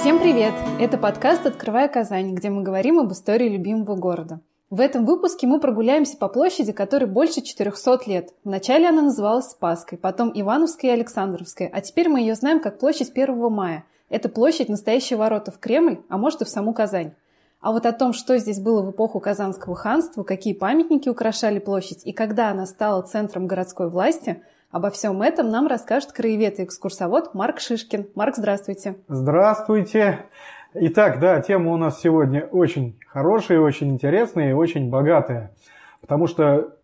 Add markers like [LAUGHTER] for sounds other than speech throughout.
Всем привет! Это подкаст «Открывая Казань», где мы говорим об истории любимого города. В этом выпуске мы прогуляемся по площади, которой больше 400 лет. Вначале она называлась Спаской, потом Ивановская и Александровская, а теперь мы ее знаем как площадь 1 мая. Это площадь настоящие ворота в Кремль, а может и в саму Казань. А вот о том, что здесь было в эпоху Казанского ханства, какие памятники украшали площадь и когда она стала центром городской власти – Обо всем этом нам расскажет краевед и экскурсовод Марк Шишкин. Марк, здравствуйте. Здравствуйте. Итак, да, тема у нас сегодня очень хорошая, очень интересная и очень богатая. Потому что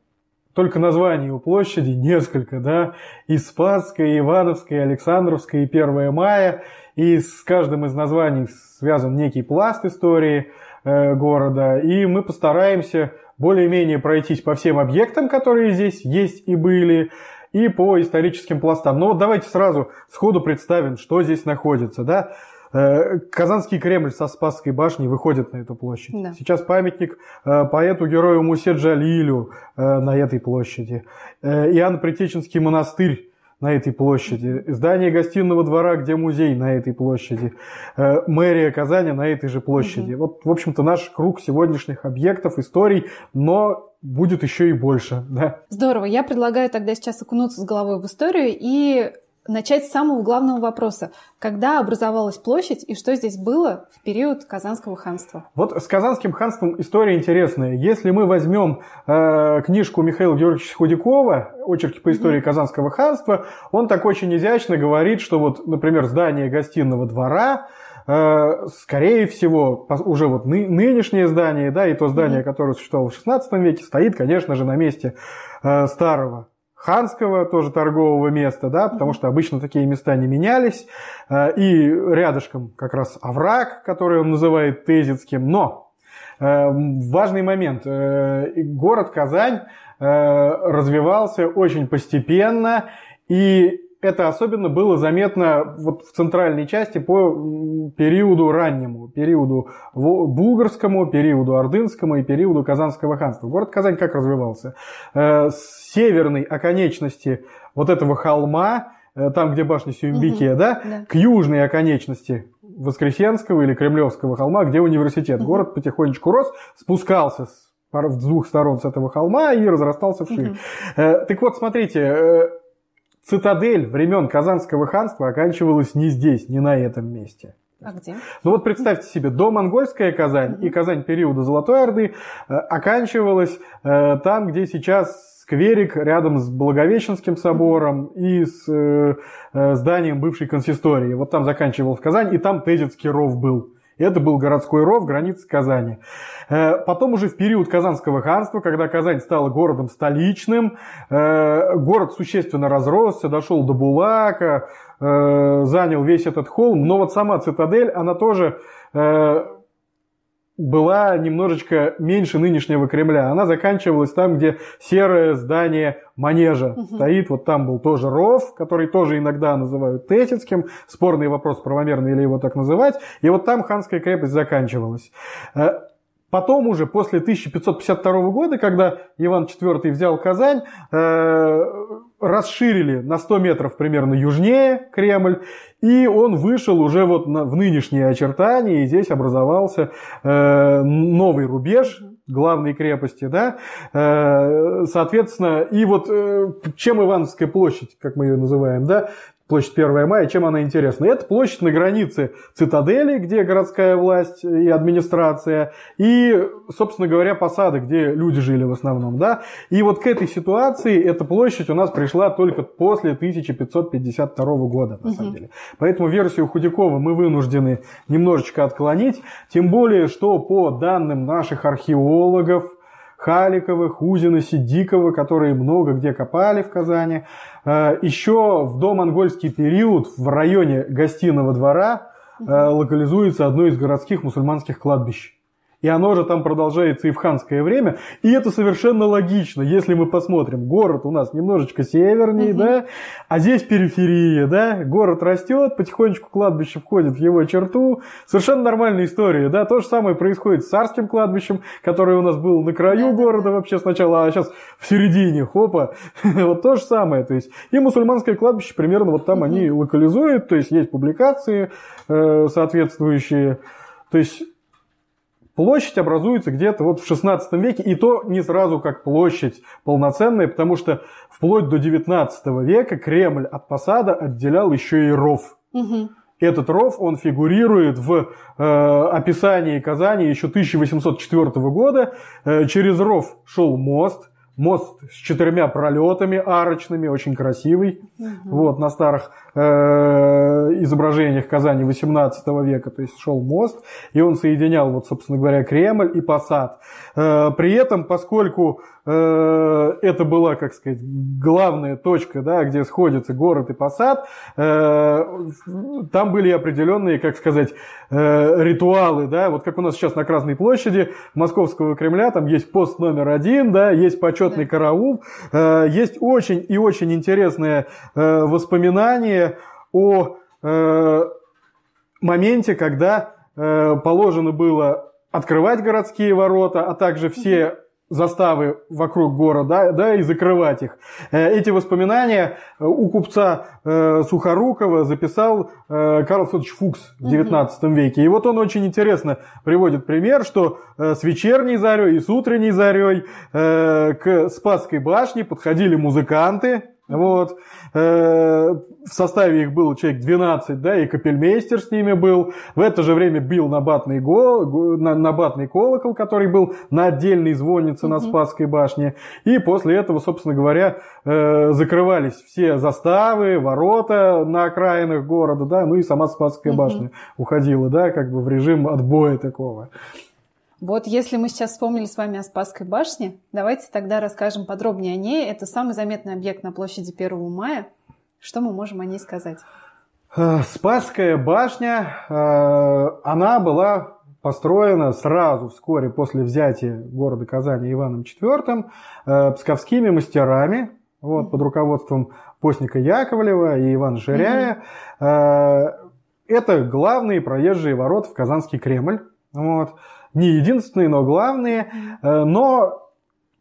только названий у площади несколько, да, и Спасская, и Ивановская, и Александровская, и 1 мая, и с каждым из названий связан некий пласт истории э, города, и мы постараемся более-менее пройтись по всем объектам, которые здесь есть и были, и по историческим пластам. Но вот давайте сразу сходу представим, что здесь находится. Да? Э, Казанский Кремль со Спасской башней выходит на эту площадь. Да. Сейчас памятник э, поэту-герою Мусе Джалилю э, на этой площади. Иоанн Притеченский монастырь на этой площади, здание гостиного двора, где музей на этой площади, мэрия Казани на этой же площади. Угу. Вот, в общем-то, наш круг сегодняшних объектов, историй, но будет еще и больше. Да. Здорово. Я предлагаю тогда сейчас окунуться с головой в историю и начать с самого главного вопроса. Когда образовалась площадь и что здесь было в период Казанского ханства? Вот с Казанским ханством история интересная. Если мы возьмем э, книжку Михаила Георгиевича Худякова «Очерки по истории mm-hmm. Казанского ханства», он так очень изящно говорит, что вот, например, здание гостиного двора – скорее всего, уже вот ны, нынешнее здание, да, и то здание, которое существовало в 16 веке, стоит, конечно же, на месте э, старого ханского тоже торгового места, да, потому что обычно такие места не менялись, э, и рядышком как раз овраг, который он называет Тезицким, но важный момент, город Казань развивался очень постепенно, и это особенно было заметно вот в центральной части по периоду раннему, периоду булгарскому, периоду ордынскому и периоду Казанского ханства. Город Казань как развивался? Э, с северной оконечности вот этого холма, э, там, где башня Сюмбикия, угу, да, да, к южной оконечности Воскресенского или Кремлевского холма, где университет. Угу. Город потихонечку рос, спускался с с двух сторон с этого холма и разрастался вширь. Угу. Так вот, смотрите, цитадель времен Казанского ханства оканчивалась не здесь, не на этом месте. А где? Ну вот представьте себе, до монгольская Казань mm-hmm. и Казань периода Золотой Орды э, оканчивалась э, там, где сейчас скверик рядом с Благовещенским собором и с э, э, зданием бывшей консистории. Вот там заканчивалась Казань, и там Тезецкий ров был. Это был городской ров границы Казани. Э, потом уже в период Казанского ханства, когда Казань стала городом столичным, э, город существенно разросся, дошел до Булака, э, занял весь этот холм. Но вот сама цитадель, она тоже была немножечко меньше нынешнего Кремля. Она заканчивалась там, где серое здание манежа угу. стоит. Вот там был тоже ров, который тоже иногда называют Тесицким. Спорный вопрос, правомерно или его так называть. И вот там ханская крепость заканчивалась. Потом уже, после 1552 года, когда Иван IV взял Казань, э, расширили на 100 метров примерно южнее Кремль, и он вышел уже вот в нынешние очертания, и здесь образовался э, новый рубеж главной крепости, да, э, соответственно, и вот чем Ивановская площадь, как мы ее называем, да, площадь 1 мая, чем она интересна? Это площадь на границе цитадели, где городская власть и администрация, и, собственно говоря, посады, где люди жили в основном. Да? И вот к этой ситуации эта площадь у нас пришла только после 1552 года, на угу. самом деле. Поэтому версию Худякова мы вынуждены немножечко отклонить, тем более, что по данным наших археологов, Халикова, Хузина, Сидикова, которые много где копали в Казани. Э, Еще в домонгольский период в районе гостиного двора э, локализуется одно из городских мусульманских кладбищ. И оно же там продолжается и в ханское время. И это совершенно логично, если мы посмотрим. Город у нас немножечко севернее, угу. да, а здесь периферия, да. Город растет, потихонечку кладбище входит в его черту. Совершенно нормальная история, да. То же самое происходит с царским кладбищем, которое у нас было на краю да, города вообще сначала, а сейчас в середине, хопа. [LAUGHS] вот то же самое. То есть и мусульманское кладбище примерно вот там угу. они локализуют, то есть есть публикации э, соответствующие. То есть Площадь образуется где-то вот в 16 веке, и то не сразу как площадь полноценная, потому что вплоть до 19 века Кремль от посада отделял еще и ров. Угу. Этот ров, он фигурирует в э, описании Казани еще 1804 года. Э, через ров шел мост, мост с четырьмя пролетами арочными, очень красивый. Угу. Вот, на старых э, изображениях Казани 18 века, то есть шел мост, и он соединял, вот, собственно говоря, Кремль и Посад. Э, при этом, поскольку это была, как сказать, главная точка, да, где сходятся город и посад. Э, там были определенные, как сказать, э, ритуалы, да, вот как у нас сейчас на Красной площади Московского Кремля, там есть пост номер один, да, есть почетный караул, есть очень и очень интересное воспоминание о моменте, когда положено было открывать городские ворота, а также все заставы вокруг города, да, и закрывать их. Э, эти воспоминания э, у купца э, Сухорукова записал Карл Федорович Фукс в XIX веке. И вот он очень интересно приводит пример, что с вечерней зарей и с утренней зарей к Спасской башне подходили музыканты, вот. Э, в составе их было человек 12, да, и капельмейстер с ними был. В это же время бил набатный, гол, набатный колокол, который был на отдельной звоннице на Спасской башне. И после этого, собственно говоря, э, закрывались все заставы, ворота на окраинах города, да, ну и сама Спасская башня уходила, да, как бы в режим отбоя такого. Вот если мы сейчас вспомнили с вами о Спасской башне, давайте тогда расскажем подробнее о ней. Это самый заметный объект на площади 1 мая. Что мы можем о ней сказать? Э, Спасская башня, э, она была построена сразу, вскоре после взятия города Казани Иваном IV, э, псковскими мастерами, вот, под руководством Постника Яковлева и Ивана Ширяя. Mm-hmm. Это главные проезжие ворота в Казанский Кремль. Вот не единственные, но главные. Э, но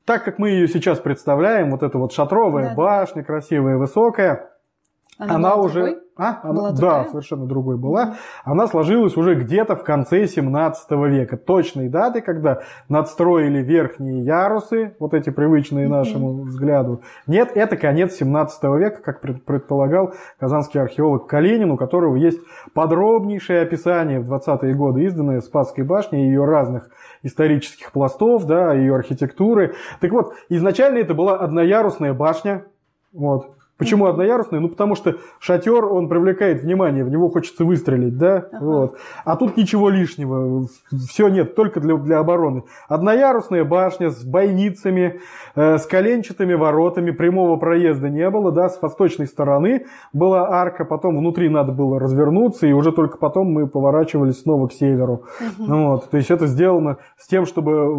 так как мы ее сейчас представляем, вот эта вот шатровая да, башня, красивая, высокая, она, она уже... Другой? А? Она, да, совершенно другой была. Она сложилась уже где-то в конце 17 века. Точной даты, когда надстроили верхние ярусы, вот эти привычные нашему взгляду. Нет, это конец 17 века, как предполагал казанский археолог Калинин, у которого есть подробнейшее описание в 20-е годы, изданное Спасской башни и ее разных исторических пластов, да, ее архитектуры. Так вот, изначально это была одноярусная башня, вот, Почему одноярусный? Ну, потому что шатер, он привлекает внимание, в него хочется выстрелить, да? Ага. Вот. А тут ничего лишнего, все нет, только для, для обороны. Одноярусная башня с бойницами, э, с коленчатыми воротами, прямого проезда не было, да, с восточной стороны была арка, потом внутри надо было развернуться, и уже только потом мы поворачивались снова к северу. Угу. Вот. То есть это сделано с тем, чтобы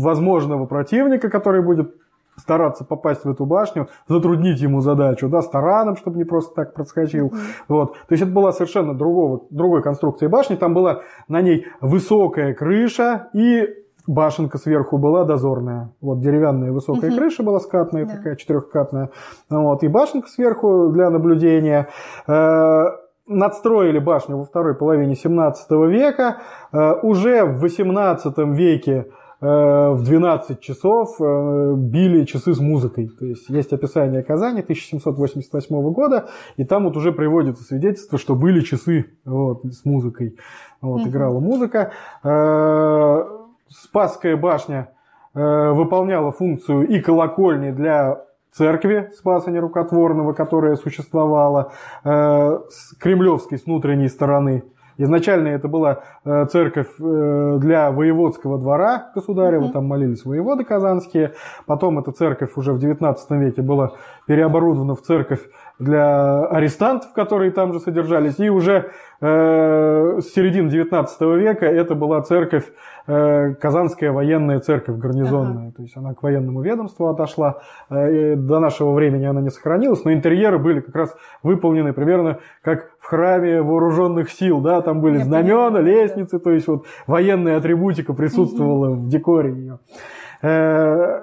возможного противника, который будет стараться попасть в эту башню, затруднить ему задачу, да, с тараном, чтобы не просто так проскочил. Вот. То есть это была совершенно другого, другой конструкции башни. Там была на ней высокая крыша и башенка сверху была дозорная. Вот деревянная высокая угу. крыша была скатная, да. такая четырехкатная. Вот, и башенка сверху для наблюдения. Э, надстроили башню во второй половине 17 века. Э, уже в 18 веке в 12 часов э, били часы с музыкой. То есть есть описание Казани 1788 года, и там вот уже приводится свидетельство, что были часы вот, с музыкой. Вот, угу. Играла музыка. Э, Спасская башня выполняла функцию и колокольни для церкви Спаса Нерукотворного, которая существовала, с кремлевской, с внутренней стороны – Изначально это была э, церковь э, для воеводского двора государева, mm-hmm. там молились воеводы казанские. Потом эта церковь уже в XIX веке была переоборудована в церковь для арестантов, которые там же содержались. И уже э, с середины 19 века это была церковь, э, Казанская военная церковь гарнизонная. Ага. То есть она к военному ведомству отошла. Э, до нашего времени она не сохранилась, но интерьеры были как раз выполнены примерно как в храме вооруженных сил. Да? Там были Я знамена, понимаю, лестницы, то есть вот военная атрибутика присутствовала угу. в декоре ее. Э,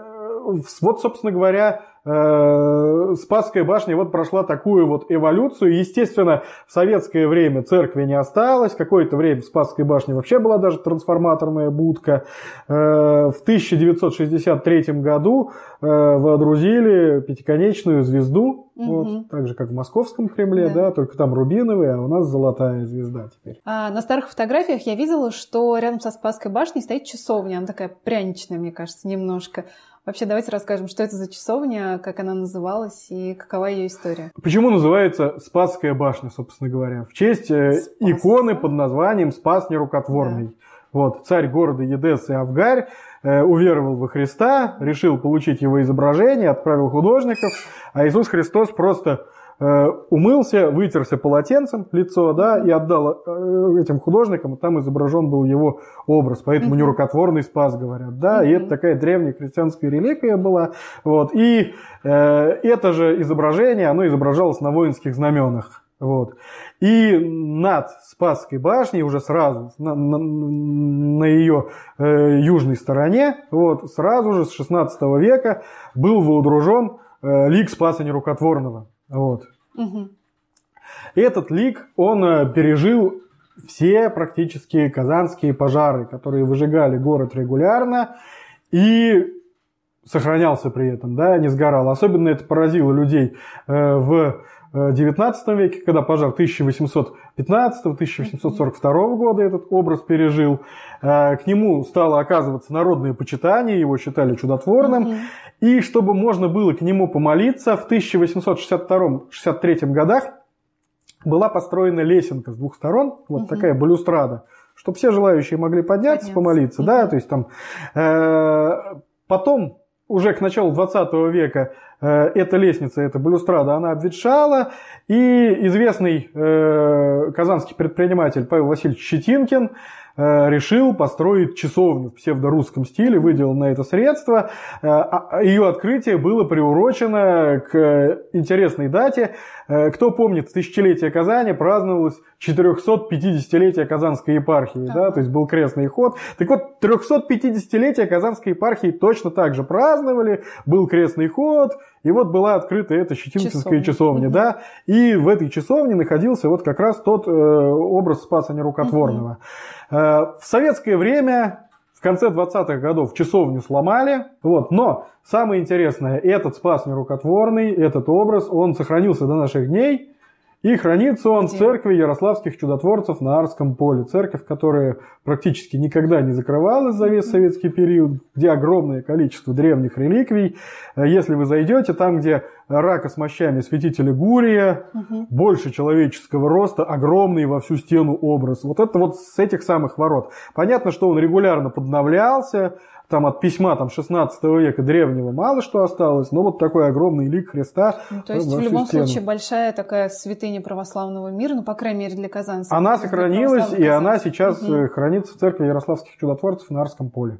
вот, собственно говоря, Э, Спасская башня вот прошла такую вот эволюцию. Естественно, в советское время церкви не осталось. Какое-то время в Спасской башне вообще была даже трансформаторная будка. Э, в 1963 году э, водрузили пятиконечную звезду. Угу. Вот, так же, как в Московском Кремле, да. да, только там рубиновая, а у нас золотая звезда теперь. А, на старых фотографиях я видела, что рядом со Спасской башней стоит часовня. Она такая пряничная, мне кажется, немножко. Вообще, давайте расскажем, что это за часовня, как она называлась и какова ее история. Почему называется Спасская башня, собственно говоря? В честь э, Спас. иконы под названием Спас Нерукотворный. Да. Вот, царь города Едес и Авгарь э, уверовал во Христа, решил получить его изображение, отправил художников, а Иисус Христос просто умылся, вытерся полотенцем лицо, да, и отдал э, этим художникам, там изображен был его образ, поэтому нерукотворный спас, говорят, да, и это такая древняя христианская реликвия была, вот, и э, это же изображение, оно изображалось на воинских знаменах, вот. И над Спасской башней уже сразу, на, на, на ее э, южной стороне, вот, сразу же с 16 века был воудружен э, лик Спаса Нерукотворного. Вот. Угу. Этот лик, он э, пережил все практически казанские пожары, которые выжигали город регулярно и сохранялся при этом, да, не сгорал. Особенно это поразило людей э, в XIX э, веке, когда пожар 1815-1842 года этот образ пережил. К нему стало оказываться народное почитание, его считали чудотворным. Mm-hmm. И чтобы можно было к нему помолиться, в 1862-63 годах была построена лесенка с двух сторон, вот такая балюстрада, чтобы все желающие могли подняться, подняться. помолиться, да, то есть там э, потом уже к началу 20 века э, эта лестница, эта балюстрада, она обветшала, и известный э, казанский предприниматель Павел Васильевич Щетинкин решил построить часовню в псевдорусском стиле, выделил на это средства. Э, а, а Ее открытие было приурочено к интересной дате. Э, кто помнит, тысячелетие Казани праздновалось 450-летие Казанской епархии, да, то есть был крестный ход. Так вот, 350-летие Казанской епархии точно так же праздновали, был крестный ход, и вот была открыта эта часовня, часовня угу. да, и в этой часовне находился вот как раз тот э, образ Спаса Нерукотворного. Угу. Э, в советское время в конце 20-х годов часовню сломали, вот, но самое интересное, этот Спас Нерукотворный, этот образ, он сохранился до наших дней, и хранится он Где? в церкви Ярославских чудотворцев на Арском поле. Церковь, которая практически никогда не закрывалась за весь советский период, где огромное количество древних реликвий. Э, если вы зайдете, там, где рака с мощами святителя Гурия, угу. больше человеческого роста, огромный во всю стену образ. Вот это вот с этих самых ворот. Понятно, что он регулярно подновлялся, там от письма там, 16 века древнего мало что осталось, но вот такой огромный лик Христа. Ну, то есть в любом стену. случае большая такая святыня православного мира, ну, по крайней мере, для Казанцев. Она сохранилась, и она сейчас угу. хранится в церкви Ярославских чудотворцев на Арском поле.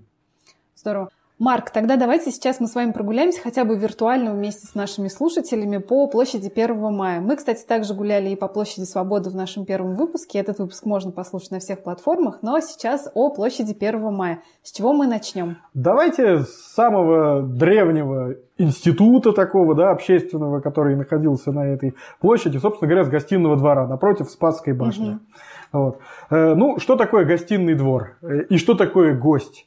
Здорово. Марк, тогда давайте сейчас мы с вами прогуляемся хотя бы виртуально вместе с нашими слушателями по площади 1 мая. Мы, кстати, также гуляли и по площади Свободы в нашем первом выпуске. Этот выпуск можно послушать на всех платформах, но сейчас о площади 1 мая. С чего мы начнем? Давайте с самого древнего института такого, да, общественного, который находился на этой площади, собственно говоря, с гостиного двора напротив Спасской башни. Угу. Вот. Э, ну, что такое гостиный двор э, и что такое гость?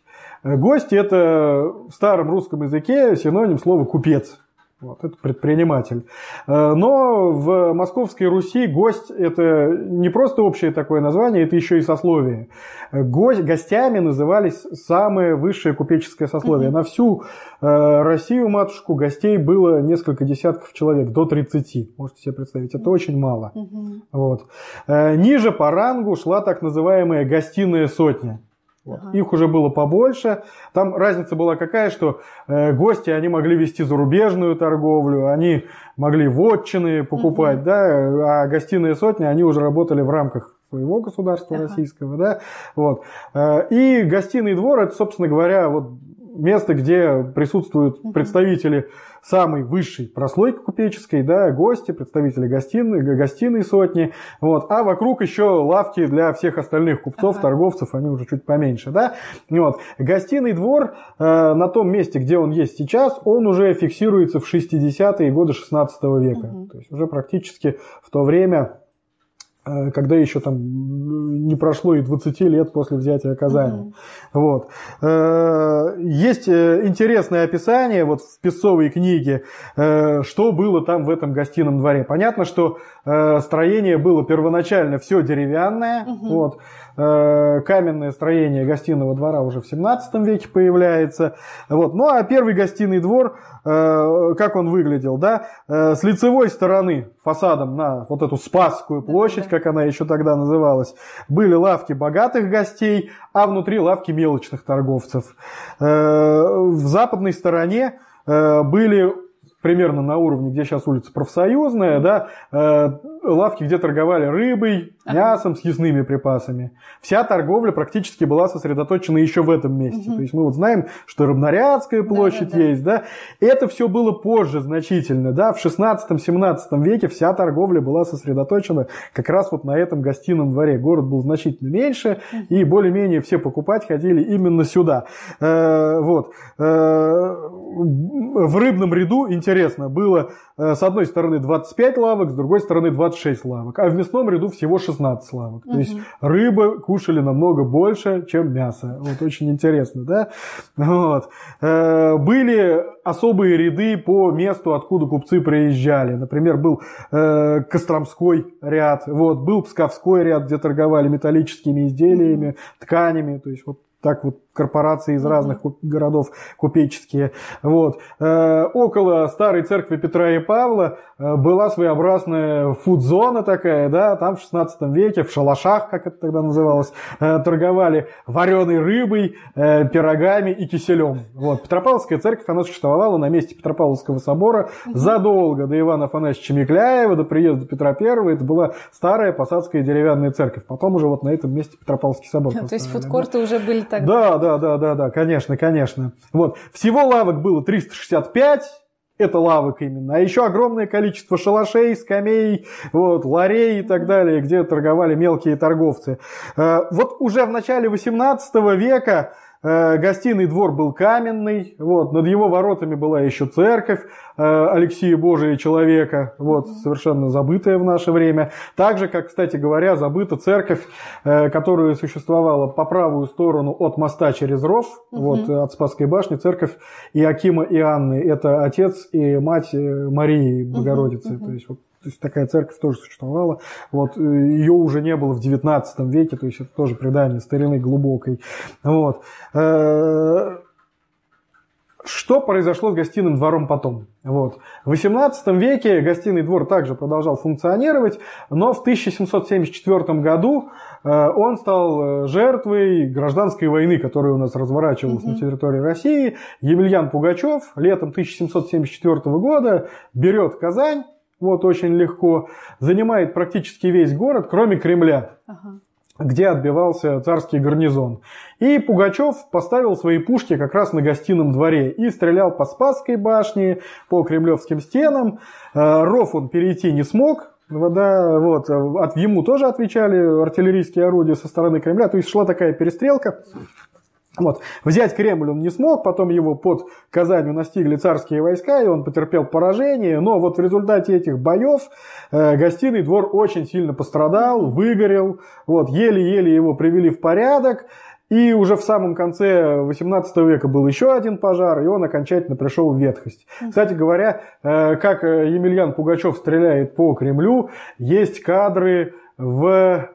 Гость – это в старом русском языке синоним слова «купец». Вот, это предприниматель. Э, но в Московской Руси гость – это не просто общее такое название, это еще и сословие. Гость, гостями назывались самое высшее купеческое сословие. Mm-hmm. На всю э, Россию, матушку, гостей было несколько десятков человек, до 30. Можете себе представить, это очень мало. Mm-hmm. Вот. Э, ниже по рангу шла так называемая гостиная сотня. Вот. Ага. Их уже было побольше. Там разница была какая, что э, гости, они могли вести зарубежную торговлю, они могли вотчины покупать, угу. да, а гостиные сотни, они уже работали в рамках своего государства ага. российского, да, вот. Э, и гостиный двор, это, собственно говоря, вот место, где присутствуют представители самой высшей прослойки купеческой, да, гости, представители гостиной, гостиной сотни, вот, а вокруг еще лавки для всех остальных купцов, ага. торговцев, они уже чуть поменьше, да, вот. Гостиный двор э, на том месте, где он есть сейчас, он уже фиксируется в 60-е годы 16 века, угу. то есть уже практически в то время когда еще там не прошло и 20 лет после взятия Казани. Mm-hmm. Вот. Э, есть э, интересное описание вот в Песцовой книге, что было там в этом гостином дворе. Понятно, что строение было первоначально все деревянное, mm-hmm. вот, каменное строение гостиного двора уже в 17 веке появляется. Вот. Ну а первый гостиный двор Э, как он выглядел, да, э, с лицевой стороны фасадом на вот эту Спасскую площадь, как она еще тогда называлась, были лавки богатых гостей, а внутри лавки мелочных торговцев. Э, в западной стороне были примерно на уровне, где сейчас улица Профсоюзная, да, э, лавки, где торговали рыбой, мясом, съестными припасами. Вся торговля практически была сосредоточена еще в этом месте. Угу. То есть мы вот знаем, что Равнорядская площадь да, да, есть, да. Это все было позже значительно, да. В 16-17 веке вся торговля была сосредоточена как раз вот на этом гостином дворе. Город был значительно меньше, угу. и более-менее все покупать ходили именно сюда. Э, вот. Э, в рыбном ряду, интересно, было э, с одной стороны 25 лавок, с другой стороны 26 лавок, а в мясном ряду всего 16 лавок. Угу. То есть рыбы кушали намного больше, чем мясо. Вот очень интересно, да? Вот. Э, были особые ряды по месту, откуда купцы приезжали. Например, был э, Костромской ряд, вот, был Псковской ряд, где торговали металлическими изделиями, тканями. То есть вот так вот корпорации из разных городов купеческие. Вот. Э, около старой церкви Петра и Павла э, была своеобразная фудзона такая, да, там в 16 веке в шалашах, как это тогда называлось, э, торговали вареной рыбой, пирогами и киселем. Вот. Петропавловская церковь, она существовала на месте Петропавловского собора задолго до Ивана Афанасьевича Микляева, до приезда Петра I. Это была старая посадская деревянная церковь. Потом уже вот на этом месте Петропавловский собор. [LAUGHS] То есть фудкорты уже были тогда? Да, да, да, да, да, да, конечно, конечно. Вот. Всего лавок было 365, это лавок именно. А еще огромное количество шалашей, скамей, вот, ларей и так далее, где торговали мелкие торговцы. Э, вот уже в начале 18 века гостиный двор был каменный, вот, над его воротами была еще церковь э, Алексея Божия Человека, вот, совершенно забытая в наше время. Также, как, кстати говоря, забыта церковь, э, которая существовала по правую сторону от моста через ров, угу. вот, от Спасской башни, церковь Иакима и Анны. Это отец и мать Марии Богородицы. Угу, угу. То есть, вот, то есть такая церковь тоже существовала. Вот, э, ее уже не было в 19 веке, то есть это тоже предание старины глубокой. Вот. Э, что произошло с гостиным двором потом? Вот. В XVIII веке гостиный двор также продолжал функционировать, но в 1774 году э, он стал жертвой гражданской войны, которая у нас разворачивалась угу. на территории России. Емельян Пугачев летом 1774 года берет Казань, вот очень легко, занимает практически весь город, кроме Кремля. Ага где отбивался царский гарнизон. И Пугачев поставил свои пушки как раз на гостином дворе и стрелял по Спасской башне, по кремлевским стенам. Э, ров он перейти не смог, Вода, вот, от, ему тоже отвечали артиллерийские орудия со стороны Кремля. То есть шла такая перестрелка. Вот. Взять Кремль он не смог, потом его под Казанью настигли царские войска, и он потерпел поражение. Но вот в результате этих боев э, гостиный двор очень сильно пострадал, выгорел. Вот, еле-еле его привели в порядок. И уже в самом конце 18 века был еще один пожар, и он окончательно пришел в ветхость. Кстати говоря, э, как Емельян Пугачев стреляет по Кремлю, есть кадры в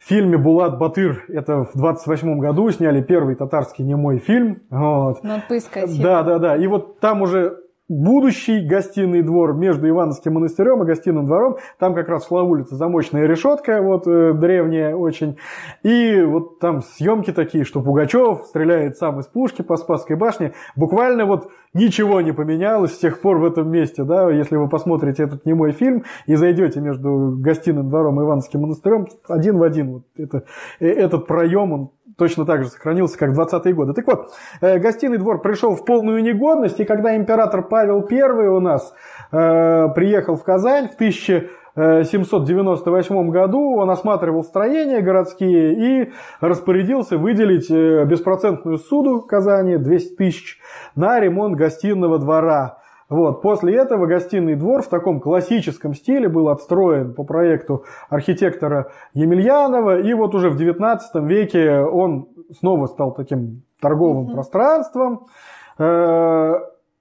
в фильме «Булат Батыр» это в 28 году сняли первый татарский немой фильм. Вот. Надо поискать. Да, да, да. И вот там уже будущий гостиный двор между Ивановским монастырем и гостиным двором. Там как раз шла улица, замочная решетка, вот э, древняя очень. И вот там съемки такие, что Пугачев стреляет сам из пушки по Спасской башне. Буквально вот ничего не поменялось с тех пор в этом месте. Да? Если вы посмотрите этот немой фильм и зайдете между гостиным двором и Ивановским монастырем, один в один вот это, э, этот проем, он точно так же сохранился, как в 20-е годы. Так вот, э, гостиный двор пришел в полную негодность, и когда император Павел I у нас э, приехал в Казань в 1798 году, он осматривал строения городские и распорядился выделить э, беспроцентную суду Казани, 200 тысяч, на ремонт гостиного двора. Вот. После этого гостиный двор в таком классическом стиле был отстроен по проекту архитектора Емельянова, и вот уже в 19 веке он снова стал таким торговым mm-hmm. пространством. Э,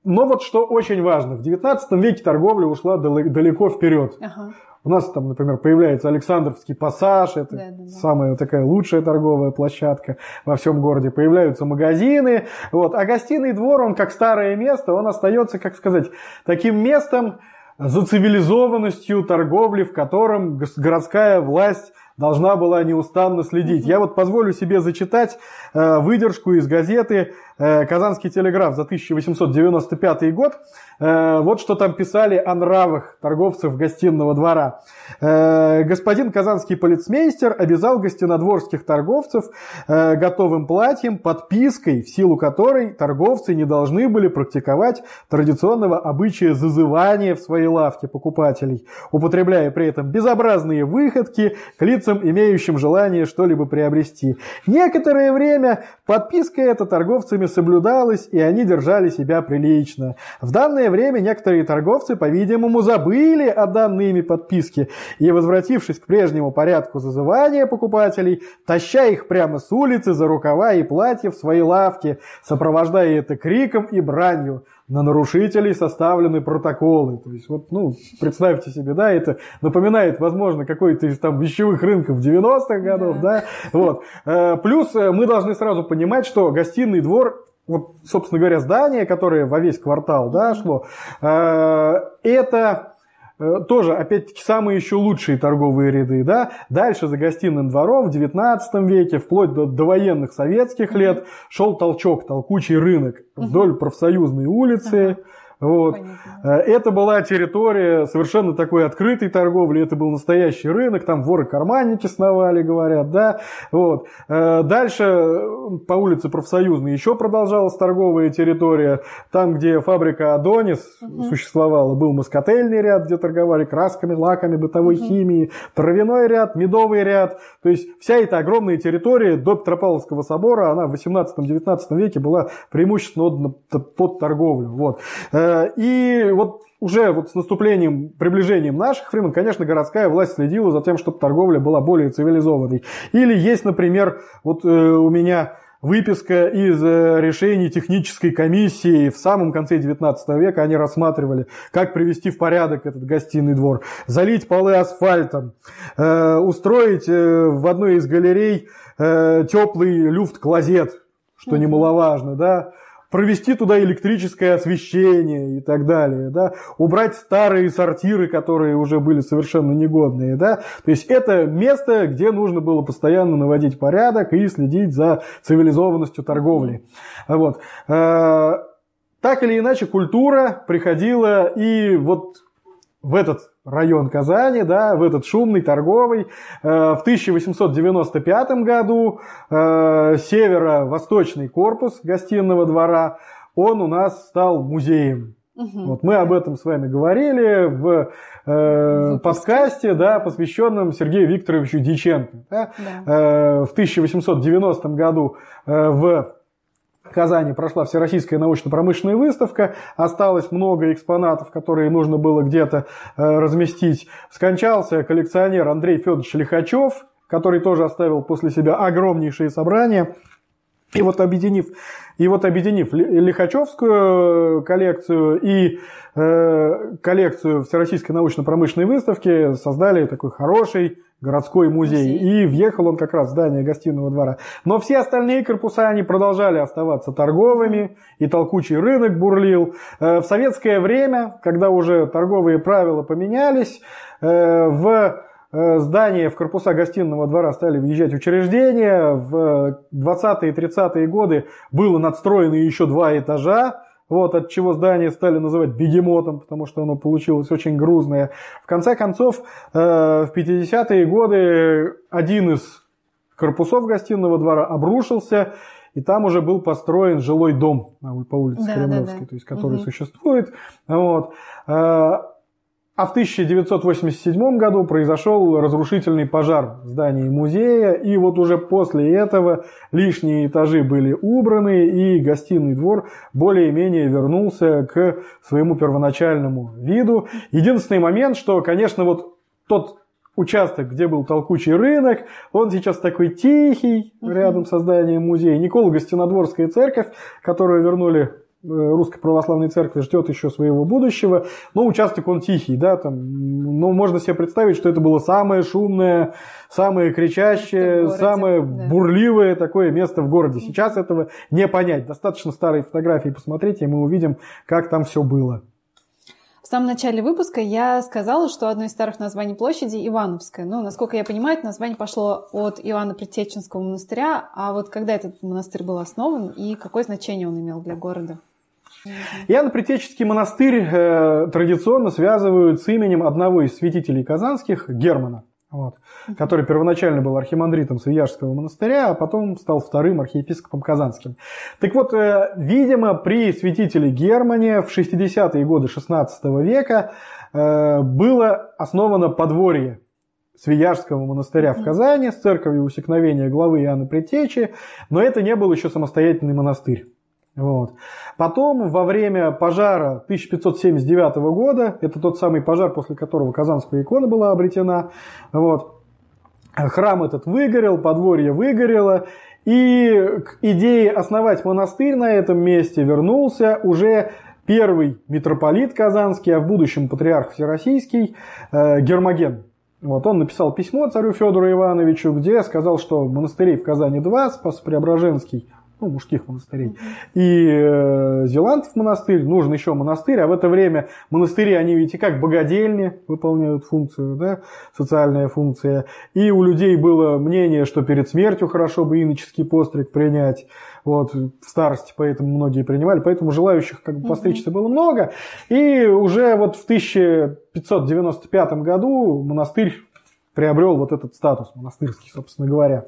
но вот что очень важно, в 19 веке торговля ушла далеко вперед. Ага. У нас там, например, появляется Александровский пассаж, это да, да, да. самая такая лучшая торговая площадка во всем городе. Появляются магазины, вот. а гостиный двор, он как старое место, он остается, как сказать, таким местом за цивилизованностью торговли, в котором городская власть должна была неустанно следить. Я вот позволю себе зачитать э, выдержку из газеты Э, Казанский телеграф за 1895 год. Э, вот что там писали о нравах торговцев гостиного двора. Э, господин казанский полицмейстер обязал гостинодворских торговцев готовым платьем, подпиской, в силу которой торговцы не должны были практиковать традиционного обычая зазывания в своей лавке покупателей, употребляя при этом безобразные выходки к лицам, имеющим желание что-либо приобрести. Некоторое время подписка эта торговцами соблюдалось, и они держали себя прилично. В данное время некоторые торговцы, по-видимому, забыли о данной ими подписке и, возвратившись к прежнему порядку зазывания покупателей, таща их прямо с улицы за рукава и платья в свои лавки, сопровождая это криком и бранью на нарушителей составлены протоколы. То есть, вот, ну, представьте себе, да, это напоминает, возможно, какой-то из там вещевых рынков 90-х годов, да, да? вот. Э, плюс э, мы должны сразу понимать, что гостиный двор вот, собственно говоря, здание, которое во весь квартал да, шло, э, это тоже, опять-таки, самые еще лучшие торговые ряды. Да? Дальше за гостиным двором в 19 веке, вплоть до, до военных советских лет, шел толчок, толкучий рынок вдоль профсоюзной улицы. Вот. Понятно. Э, это была территория совершенно такой открытой торговли, это был настоящий рынок, там воры-карманники сновали, говорят, да. Вот. Э, дальше по улице Профсоюзной еще продолжалась торговая территория, там, где фабрика Адонис угу. существовала, был москотельный ряд, где торговали красками, лаками, бытовой угу. химией, травяной ряд, медовый ряд, то есть вся эта огромная территория до Петропавловского собора, она в 18-19 веке была преимущественно под торговлю. Вот. Э, и вот уже вот с наступлением, приближением наших времен, конечно, городская власть следила за тем, чтобы торговля была более цивилизованной. Или есть, например, вот э, у меня выписка из э, решений технической комиссии в самом конце 19 века. Они рассматривали, как привести в порядок этот гостиный двор, залить полы асфальтом, э, устроить э, в одной из галерей э, теплый люфт-клозет, что немаловажно, да, провести туда электрическое освещение и так далее, да, убрать старые сортиры, которые уже были совершенно негодные, да, то есть это место, где нужно было постоянно наводить порядок и следить за цивилизованностью торговли, вот. Э, так или иначе, культура приходила и вот в этот район Казани, да, в этот шумный торговый. Э, в 1895 году э, северо-восточный корпус гостиного двора, он у нас стал музеем. Угу. Вот мы об этом с вами говорили в э, подкасте, да, посвященном Сергею Викторовичу Диченко. Да? Да. Э, в 1890 году э, в Казани прошла Всероссийская научно-промышленная выставка, осталось много экспонатов, которые нужно было где-то э, разместить. Скончался коллекционер Андрей Федорович Лихачев, который тоже оставил после себя огромнейшие собрания. И вот объединив, и вот объединив Лихачевскую коллекцию и э, коллекцию Всероссийской научно-промышленной выставки, создали такой хороший городской музей. музей. И въехал он как раз в здание гостиного двора. Но все остальные корпуса, они продолжали оставаться торговыми, и толкучий рынок бурлил. Э, в советское время, когда уже торговые правила поменялись, э, в Э, здания в корпуса гостиного двора стали въезжать учреждения. В 20-е и 30-е годы было надстроено еще два этажа. Вот, от чего здание стали называть бегемотом, потому что оно получилось очень грузное. В конце концов, э, в 50-е годы один из корпусов гостиного двора обрушился, и там уже был построен жилой дом по улице да, Кремлевской, да, да. то есть который угу. существует. Вот. А в 1987 году произошел разрушительный пожар в здании музея, и вот уже после этого лишние этажи были убраны, и гостиный двор более-менее вернулся к своему первоначальному виду. Единственный момент, что, конечно, вот тот участок, где был толкучий рынок, он сейчас такой тихий, рядом со зданием музея. Никола Гостинодворская церковь, которую вернули Русской Православной Церкви ждет еще своего будущего, но участок он тихий, да, там, ну, можно себе представить, что это было самое шумное, самое кричащее, самое да. бурливое такое место в городе. Сейчас этого не понять. Достаточно старые фотографии посмотрите, и мы увидим, как там все было. В самом начале выпуска я сказала, что одно из старых названий площади Ивановская. Ну, насколько я понимаю, это название пошло от Иоанна Предтеченского монастыря. А вот когда этот монастырь был основан и какое значение он имел для города? Иоанн-Притеческий монастырь э, традиционно связывают с именем одного из святителей казанских, Германа, вот, который первоначально был архимандритом Свияжского монастыря, а потом стал вторым архиепископом Казанским. Так вот, э, видимо, при святителе Германе в 60-е годы XVI века э, было основано подворье Свияжского монастыря в Казани с церковью усекновения главы Иоанна Притечи, но это не был еще самостоятельный монастырь. Вот. Потом, во время пожара 1579 года, это тот самый пожар, после которого Казанская икона была обретена, вот, храм этот выгорел, подворье выгорело, и к идее основать монастырь на этом месте вернулся уже первый митрополит Казанский, а в будущем патриарх Всероссийский э, Гермоген. Вот, он написал письмо царю Федору Ивановичу, где сказал, что монастырей в Казани два, Спас-Преображенский ну, мужских монастырей. И э, Зеландов монастырь, нужен еще монастырь, а в это время монастыри, они и как богадельни выполняют функцию, да, социальная функция. И у людей было мнение, что перед смертью хорошо бы иноческий постриг принять, вот, в старости, поэтому многие принимали, поэтому желающих как бы постричься было много. И уже вот в 1595 году монастырь приобрел вот этот статус монастырский, собственно говоря.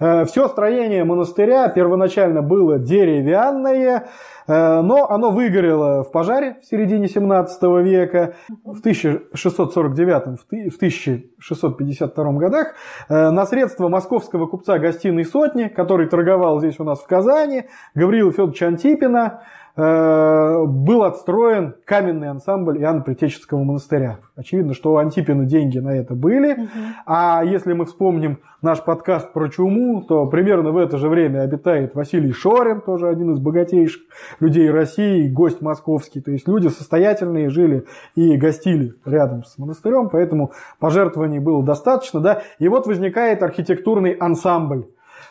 Э, Все строение монастыря первоначально было деревянное, э, но оно выгорело в пожаре в середине 17 века. В 1649 в 1652 годах э, на средства московского купца гостиной сотни, который торговал здесь у нас в Казани, Гавриила Федоровича Антипина, был отстроен каменный ансамбль Иоанна Притеческого монастыря. Очевидно, что у Антипина деньги на это были. Угу. А если мы вспомним наш подкаст про чуму, то примерно в это же время обитает Василий Шорин, тоже один из богатейших людей России, гость московский. То есть люди состоятельные жили и гостили рядом с монастырем, поэтому пожертвований было достаточно. Да? И вот возникает архитектурный ансамбль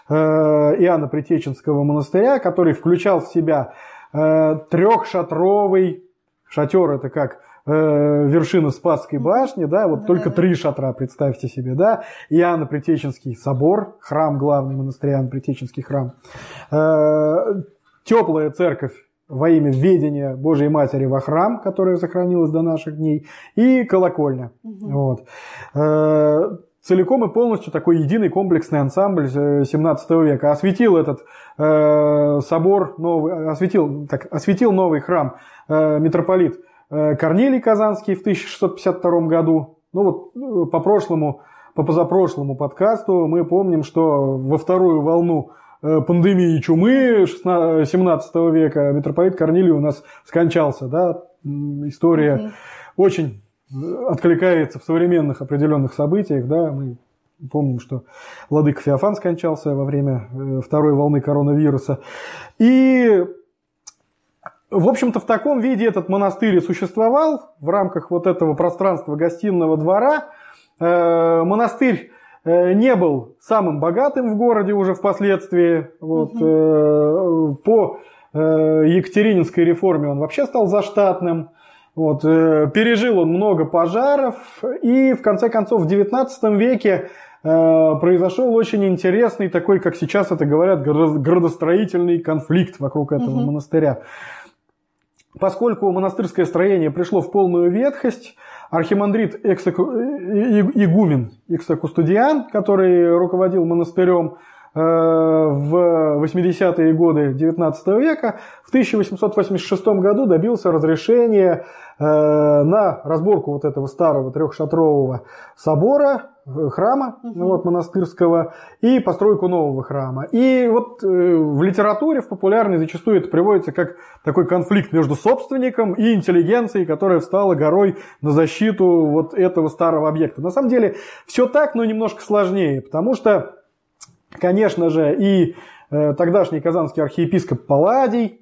э, Иоанна Притеченского монастыря, который включал в себя Э, трехшатровый шатер, это как э, вершина Спасской башни, да, вот да, только да. три шатра, представьте себе, да, Иоанна Притеченский собор, храм главный монастырь Иоанна Притеченский храм, э, теплая церковь во имя введения Божьей Матери во храм, которая сохранилась до наших дней, и колокольня. Угу. Вот. Э, целиком и полностью такой единый комплексный ансамбль 17 века. Осветил этот э, собор, новый, осветил, так, осветил новый храм э, митрополит э, Корнилий Казанский в 1652 году. Ну вот э, по прошлому, по позапрошлому подкасту мы помним, что во вторую волну э, пандемии чумы 17 века митрополит Корнилий у нас скончался. Да? История mm очень откликается в современных определенных событиях, да, мы Помним, что владыка Феофан скончался во время э, второй волны коронавируса. И, в общем-то, в таком виде этот монастырь и существовал в рамках вот этого пространства гостиного двора. Э, монастырь э, не был самым богатым в городе уже впоследствии. Вот, угу. По Екатерининской реформе он вообще стал заштатным. Вот, пережил он много пожаров, и в конце концов в XIX веке Э, произошел очень интересный такой, как сейчас это говорят, градостроительный конфликт вокруг этого угу. монастыря. Поскольку монастырское строение пришло в полную ветхость, архимандрит Эксоку... Игумен Иксокустудиан, который руководил монастырем, э, в 80-е годы XIX века, в 1886 году добился разрешения э, на разборку вот этого старого трехшатрового собора храма угу. вот, монастырского и постройку нового храма. И вот э, в литературе, в популярной зачастую это приводится как такой конфликт между собственником и интеллигенцией, которая встала горой на защиту вот этого старого объекта. На самом деле все так, но немножко сложнее, потому что, конечно же, и э, тогдашний казанский архиепископ Палладий,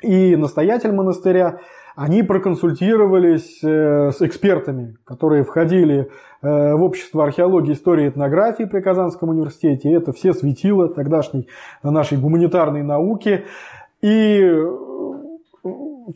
и настоятель монастыря – они проконсультировались э, с экспертами, которые входили э, в общество археологии, истории и этнографии при Казанском университете. Это все светило тогдашней нашей гуманитарной науки. И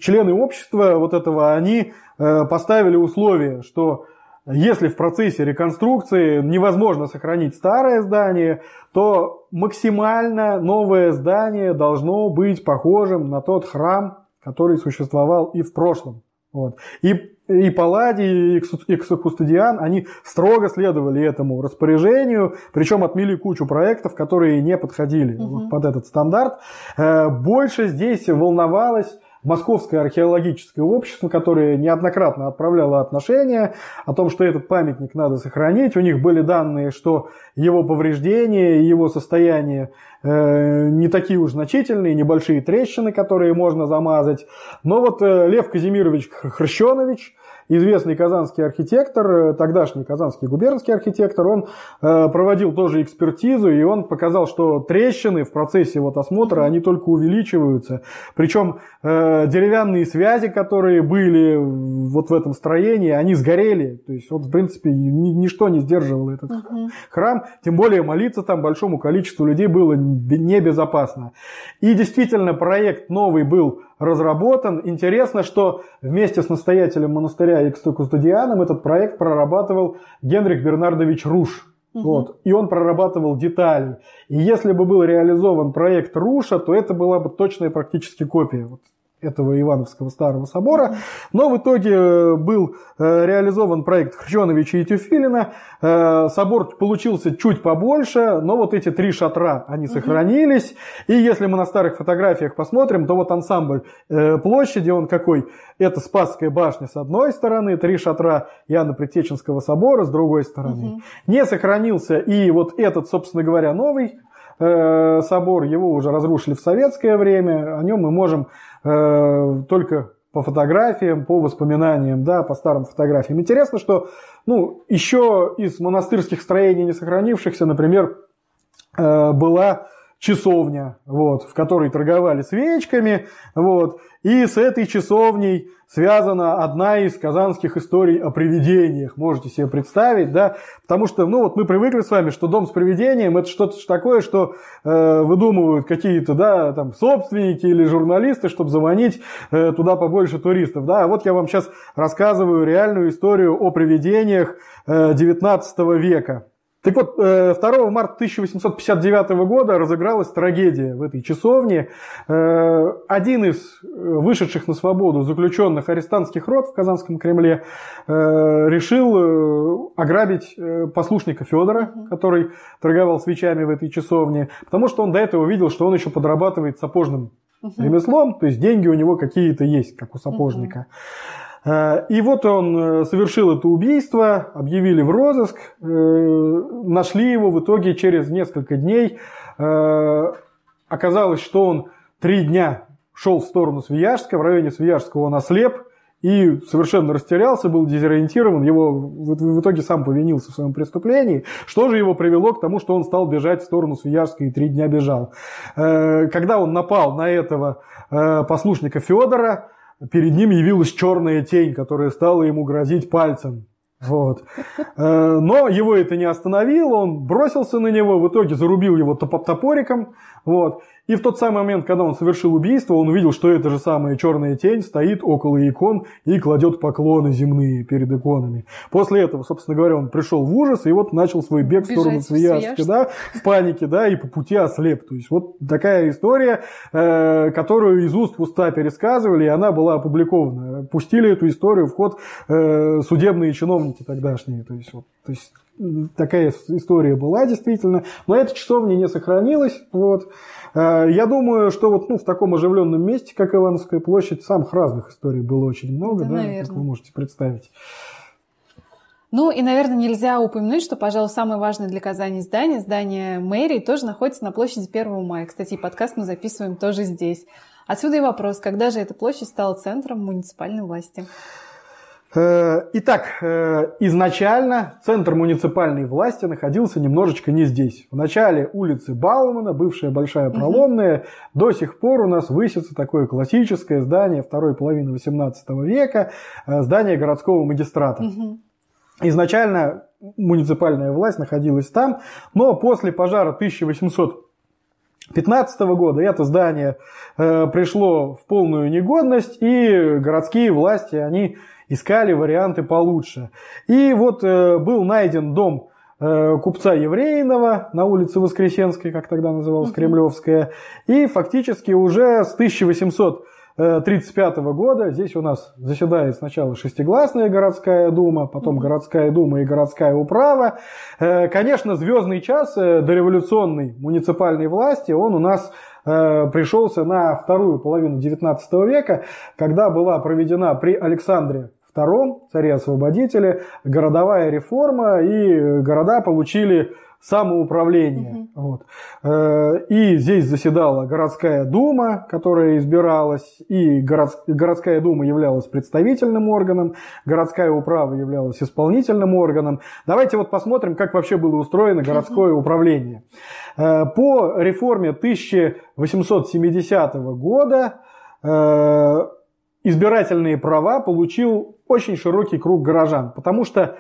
члены общества вот этого, они поставили условие, что если в процессе реконструкции невозможно сохранить старое здание, то максимально новое здание должно быть похожим на тот храм, который существовал и в прошлом. Вот. И, и Палладий, и Ксакустадиан, они строго следовали этому распоряжению, причем отмели кучу проектов, которые не подходили угу. вот под этот стандарт. Э, больше здесь волновалась Московское археологическое общество, которое неоднократно отправляло отношения о том, что этот памятник надо сохранить. У них были данные, что его повреждения его состояние э, не такие уж значительные, небольшие трещины, которые можно замазать. Но вот э, Лев Казимирович Хрщенович, известный казанский архитектор, э, тогдашний казанский губернский архитектор, он э, проводил тоже экспертизу, и он показал, что трещины в процессе вот осмотра, они только увеличиваются. Причем э, деревянные связи, которые были вот в этом строении, они сгорели. То есть, вот, в принципе, ничто не сдерживало этот uh-huh. храм. Тем более молиться там большому количеству людей было небезопасно. И действительно, проект новый был разработан. Интересно, что вместе с настоятелем монастыря Икстокустудианом этот проект прорабатывал Генрих Бернардович Руш. Угу. Вот. И он прорабатывал детали. И если бы был реализован проект Руша, то это была бы точная практически копия. Вот этого Ивановского старого собора. Но в итоге э, был э, реализован проект Хрченовича и Тюфилина. Э, собор получился чуть побольше, но вот эти три шатра, они сохранились. И если мы на старых фотографиях посмотрим, то вот ансамбль площади, он какой? Это Спасская башня с одной стороны, три шатра Иоанна Предтеченского собора с другой стороны. Не сохранился и вот этот, собственно говоря, новый собор, его уже разрушили в советское время, о нем мы можем Э, только по фотографиям, по воспоминаниям, да, по старым фотографиям. Интересно, что ну, еще из монастырских строений не сохранившихся, например, э, была часовня, вот, в которой торговали свечками, вот, и с этой часовней связана одна из казанских историй о привидениях, можете себе представить, да, потому что, ну, вот мы привыкли с вами, что дом с привидением это что-то такое, что э, выдумывают какие-то, да, там, собственники или журналисты, чтобы заманить э, туда побольше туристов, да, а вот я вам сейчас рассказываю реальную историю о привидениях э, 19 века. Так вот, 2 э, марта 1859 года разыгралась трагедия в этой часовне. Э, один из э, вышедших на свободу заключенных арестантских род в Казанском Кремле решил ограбить послушника Федора, который торговал свечами в этой часовне, потому что он до этого видел, что он еще подрабатывает сапожным ремеслом, то есть деньги у него какие-то есть, как у сапожника. Э, и вот он э, совершил это убийство, объявили в розыск, э, нашли его в итоге через несколько дней. Оказалось, что он три дня шел в сторону Свияжска, в районе Свияжского он ослеп и совершенно растерялся, был дезориентирован, его в итоге сам повинился в своем преступлении, что же его привело к тому, что он стал бежать в сторону Свияжска и три дня бежал. Э, когда он напал на этого э, послушника Федора, перед ним явилась черная тень, которая стала ему грозить пальцем. Вот. Э, но его это не остановило, он бросился на него, в итоге зарубил его топориком. Вот. И в тот самый момент, когда он совершил убийство, он увидел, что эта же самая черная тень стоит около икон и кладет поклоны земные перед иконами. После этого, собственно говоря, он пришел в ужас и вот начал свой бег Бежать в сторону Свияжска, да, в панике, да, и по пути ослеп. То есть вот такая история, э, которую из уст в уста пересказывали, и она была опубликована. Пустили эту историю в ход э, судебные чиновники тогдашние. То есть, вот, то есть такая история была действительно, но эта часовня не сохранилась. Вот. Э, я думаю, что вот ну, в таком оживленном месте, как Ивановская площадь, самых разных историй было очень много, да, да как вы можете представить. Ну и, наверное, нельзя упомянуть, что, пожалуй, самое важное для Казани здание, здание мэрии, тоже находится на площади 1 мая. Кстати, подкаст мы записываем тоже здесь. Отсюда и вопрос, когда же эта площадь стала центром муниципальной власти? Э, итак, э, изначально центр муниципальной власти находился немножечко не здесь. В начале улицы Баумана, бывшая Большая Проломная, угу. до сих пор у нас высится такое классическое здание второй половины XVIII века, э, здание городского магистрата. Угу. Изначально муниципальная власть находилась там, но после пожара 1800 2015 года это здание э, пришло в полную негодность, и городские власти, они искали варианты получше. И вот э, был найден дом э, купца Еврейного на улице Воскресенской, как тогда называлась Кремлевская, и фактически уже с 1800 1935 года. Здесь у нас заседает сначала шестигласная городская дума, потом городская дума и городская управа. Э, конечно, звездный час дореволюционной муниципальной власти, он у нас пришелся на вторую половину XIX века, когда была проведена при Александре II, царе-освободителе, городовая реформа, и города получили самоуправление. Угу. Вот. Э, и здесь заседала городская дума, которая избиралась, и городская дума являлась представительным органом, городская управа являлась исполнительным органом. Давайте вот посмотрим, как вообще было устроено городское угу. управление. Э, по реформе 1870 года э, избирательные права получил очень широкий круг горожан, потому что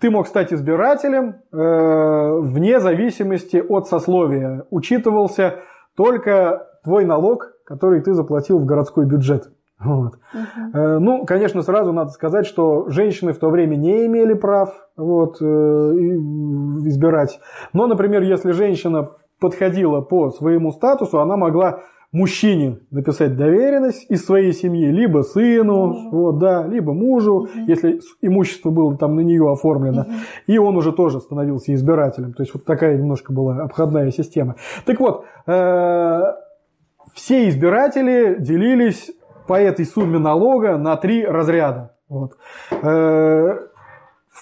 ты мог стать избирателем э, вне зависимости от сословия. Учитывался только твой налог, который ты заплатил в городской бюджет. Вот. Угу. Э, ну, конечно, сразу надо сказать, что женщины в то время не имели прав вот, э, избирать. Но, например, если женщина подходила по своему статусу, она могла мужчине написать доверенность из своей семьи, либо сыну, мужу. вот, да, либо мужу, угу. если имущество было там на нее оформлено, угу. и он уже тоже становился избирателем. То есть вот такая немножко была обходная система. Так вот, э, все избиратели делились по этой сумме налога на три разряда. Вот.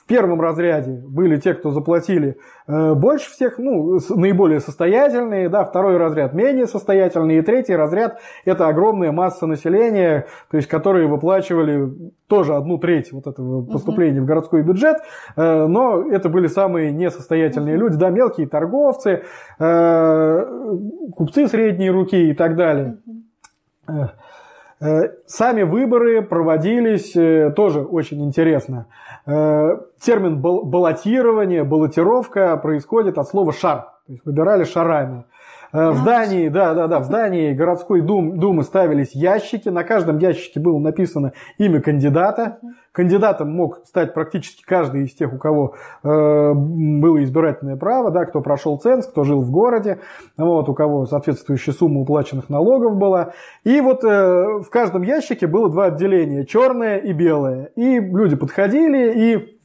Первом разряде были те, кто заплатили э, больше всех, ну, наиболее состоятельные, да, второй разряд менее состоятельные, и третий разряд – это огромная масса населения, то есть, которые выплачивали тоже одну треть вот этого поступления uh-huh. в городской бюджет, э, но это были самые несостоятельные uh-huh. люди, да, мелкие торговцы, э, купцы средней руки и так далее. Uh-huh. Сами выборы проводились тоже очень интересно. Э, термин баллотирование, баллотировка происходит от слова шар. То есть выбирали шарами. Э, в здании, да, да, да, в здании городской дум, думы ставились ящики. На каждом ящике было написано имя кандидата. Кандидатом мог стать практически каждый из тех, у кого э, было избирательное право, да, кто прошел ценз, кто жил в городе, вот, у кого соответствующая сумма уплаченных налогов была. И вот э, в каждом ящике было два отделения, черное и белое. И люди подходили и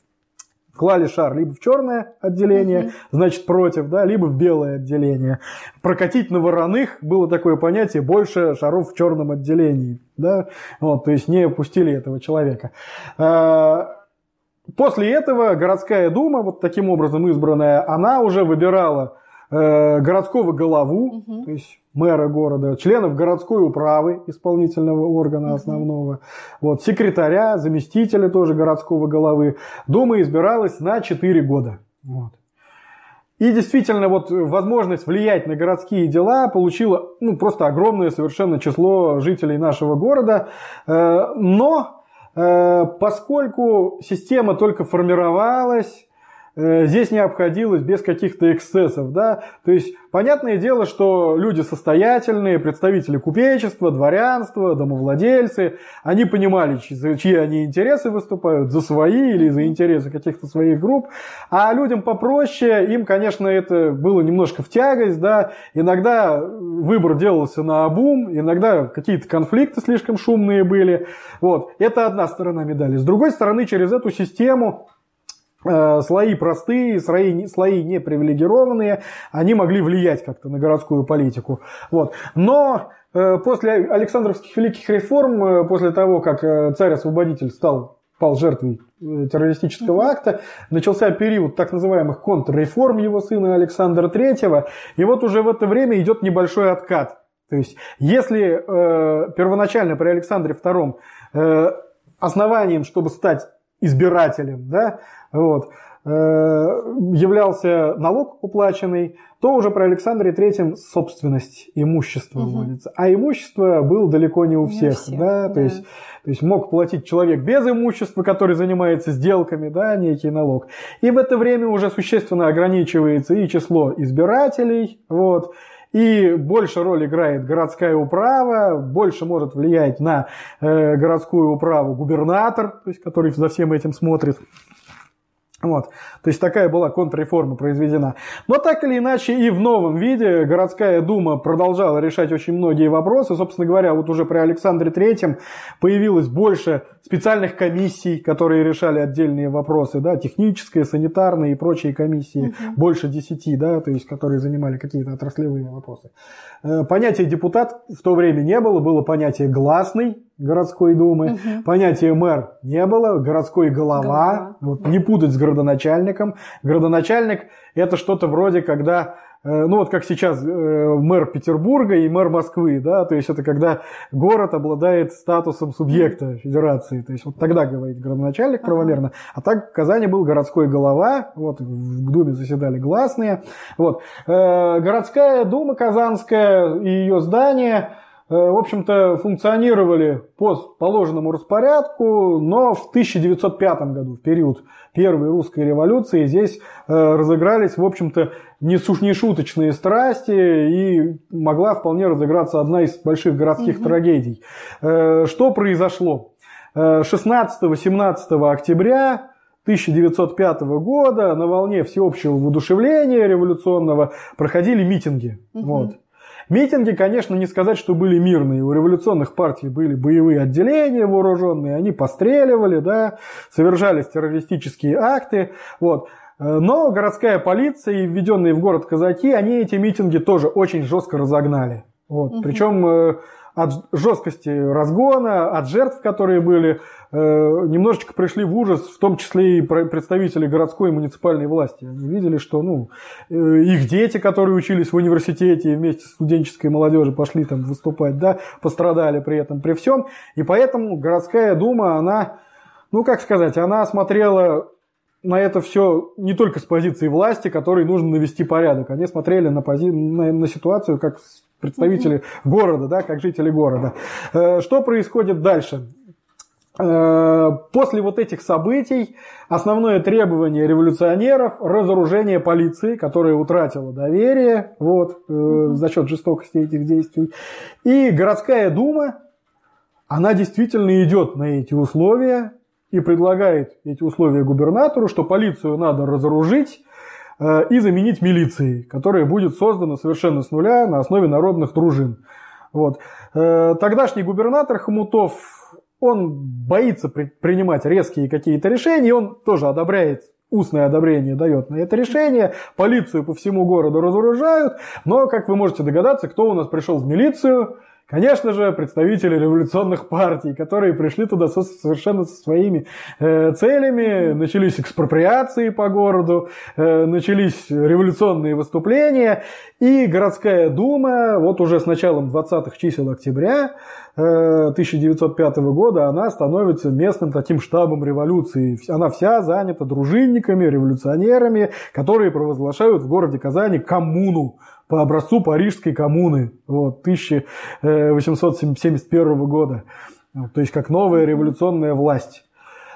клали шар либо в черное отделение, mm-hmm. значит против, да, либо в белое отделение. Прокатить на вороных было такое понятие больше шаров в черном отделении, да, вот, то есть не пустили этого человека. А, после этого городская дума, вот таким образом избранная, она уже выбирала э, городского голову, угу. то есть мэра города, членов городской управы, исполнительного органа основного, вот, секретаря, заместителя тоже городского головы. Дума избиралась на 4 года. Вот. И действительно, вот возможность влиять на городские дела получило ну, просто огромное совершенно число жителей нашего города. Э, но э, поскольку система только формировалась, здесь не обходилось без каких-то эксцессов, да, то есть понятное дело, что люди состоятельные, представители купечества, дворянства, домовладельцы, они понимали, чьи они интересы выступают, за свои или за интересы каких-то своих групп, а людям попроще, им, конечно, это было немножко в тягость, да, иногда выбор делался на обум, иногда какие-то конфликты слишком шумные были, вот, это одна сторона медали. С другой стороны, через эту систему Э, слои простые, слои, слои не привилегированные, они могли влиять как-то на городскую политику. Вот. Но э, после Александровских великих реформ, э, после того, как царь-освободитель стал пал жертвой террористического акта, начался период так называемых контрреформ его сына Александра III, и вот уже в это время идет небольшой откат. То есть, если э, первоначально при Александре II э, основанием, чтобы стать избирателем, да, вот, э, являлся налог уплаченный, то уже про Александре Третьем собственность имущества угу. вводится. А имущество было далеко не у всех. Не всех да? Да. То, есть, то есть мог платить человек без имущества, который занимается сделками, да, некий налог. И в это время уже существенно ограничивается и число избирателей, вот, и больше роль играет городская управа, больше может влиять на э, городскую управу губернатор, то есть, который за всем этим смотрит. Вот. То есть такая была контрреформа произведена. Но так или иначе и в новом виде городская дума продолжала решать очень многие вопросы. Собственно говоря, вот уже при Александре Третьем появилось больше специальных комиссий, которые решали отдельные вопросы, да, технические, санитарные и прочие комиссии, угу. больше десяти, да, то есть которые занимали какие-то отраслевые вопросы. Э, понятия депутат в то время не было, было понятие гласный, городской думы. Угу. Понятия мэр не было, городской голова. голова. Вот, не путать с градоначальником. Градоначальник это что-то вроде, когда ну вот как сейчас э, мэр Петербурга и мэр Москвы, да, то есть это когда город обладает статусом субъекта федерации, то есть вот тогда говорит градоначальник правомерно, а так в Казани был городской голова, вот в Думе заседали гласные, вот. Э, городская дума казанская и ее здание – Э, в общем-то, функционировали по положенному распорядку, но в 1905 году, в период Первой русской революции, здесь э, разыгрались, в общем-то, нешуточные страсти, и могла вполне разыграться одна из больших городских угу. трагедий. Э, что произошло? 16-17 октября 1905 года на волне всеобщего воодушевления революционного проходили митинги. Угу. Вот. Митинги, конечно, не сказать, что были мирные. У революционных партий были боевые отделения вооруженные, они постреливали, да, совершались террористические акты. Вот. Но городская полиция и введенные в город казаки, они эти митинги тоже очень жестко разогнали. Вот. Угу. Причем э, от жесткости разгона, от жертв, которые были, э, немножечко пришли в ужас, в том числе и представители городской и муниципальной власти. Они видели, что ну, э, их дети, которые учились в университете вместе с студенческой молодежью пошли там выступать, да, пострадали при этом, при всем. И поэтому городская дума, она, ну как сказать, она смотрела на это все не только с позиции власти, которой нужно навести порядок. Они смотрели на, пози... на, на ситуацию как представители города, да, как жители города. Э, что происходит дальше? Э, после вот этих событий основное требование революционеров – разоружение полиции, которая утратила доверие вот, mm за счет жестокости этих действий. И городская дума, она действительно идет на эти условия и предлагает эти условия губернатору, что полицию надо разоружить, Э, и заменить милицией, которая будет создана совершенно с нуля на основе народных дружин. Вот. Э, тогдашний губернатор Хомутов, он боится принимать резкие какие-то решения, он тоже одобряет устное одобрение дает на это решение, полицию по всему городу разоружают, но, как вы можете догадаться, кто у нас пришел в милицию, Конечно же, представители революционных партий, которые пришли туда со, совершенно со своими э, целями. Начались экспроприации по городу, э, начались революционные выступления. И городская дума, вот уже с началом 20-х чисел октября 1905 э, года, она становится местным таким штабом революции. Она вся занята дружинниками, революционерами, которые провозглашают в городе Казани коммуну по образцу Парижской коммуны вот, 1871 года. То есть как новая революционная власть.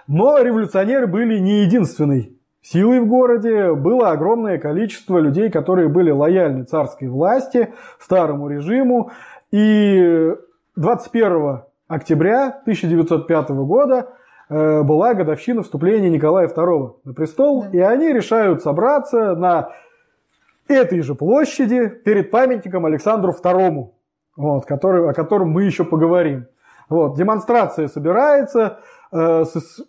Но революционеры были не единственной силой в городе. Было огромное количество людей, которые были лояльны царской власти, старому режиму. И 21 октября 1905 года э, была годовщина вступления Николая II на престол, да. и они решают собраться на этой же площади перед памятником Александру II, вот, который, о котором мы еще поговорим. Вот, демонстрация собирается э, с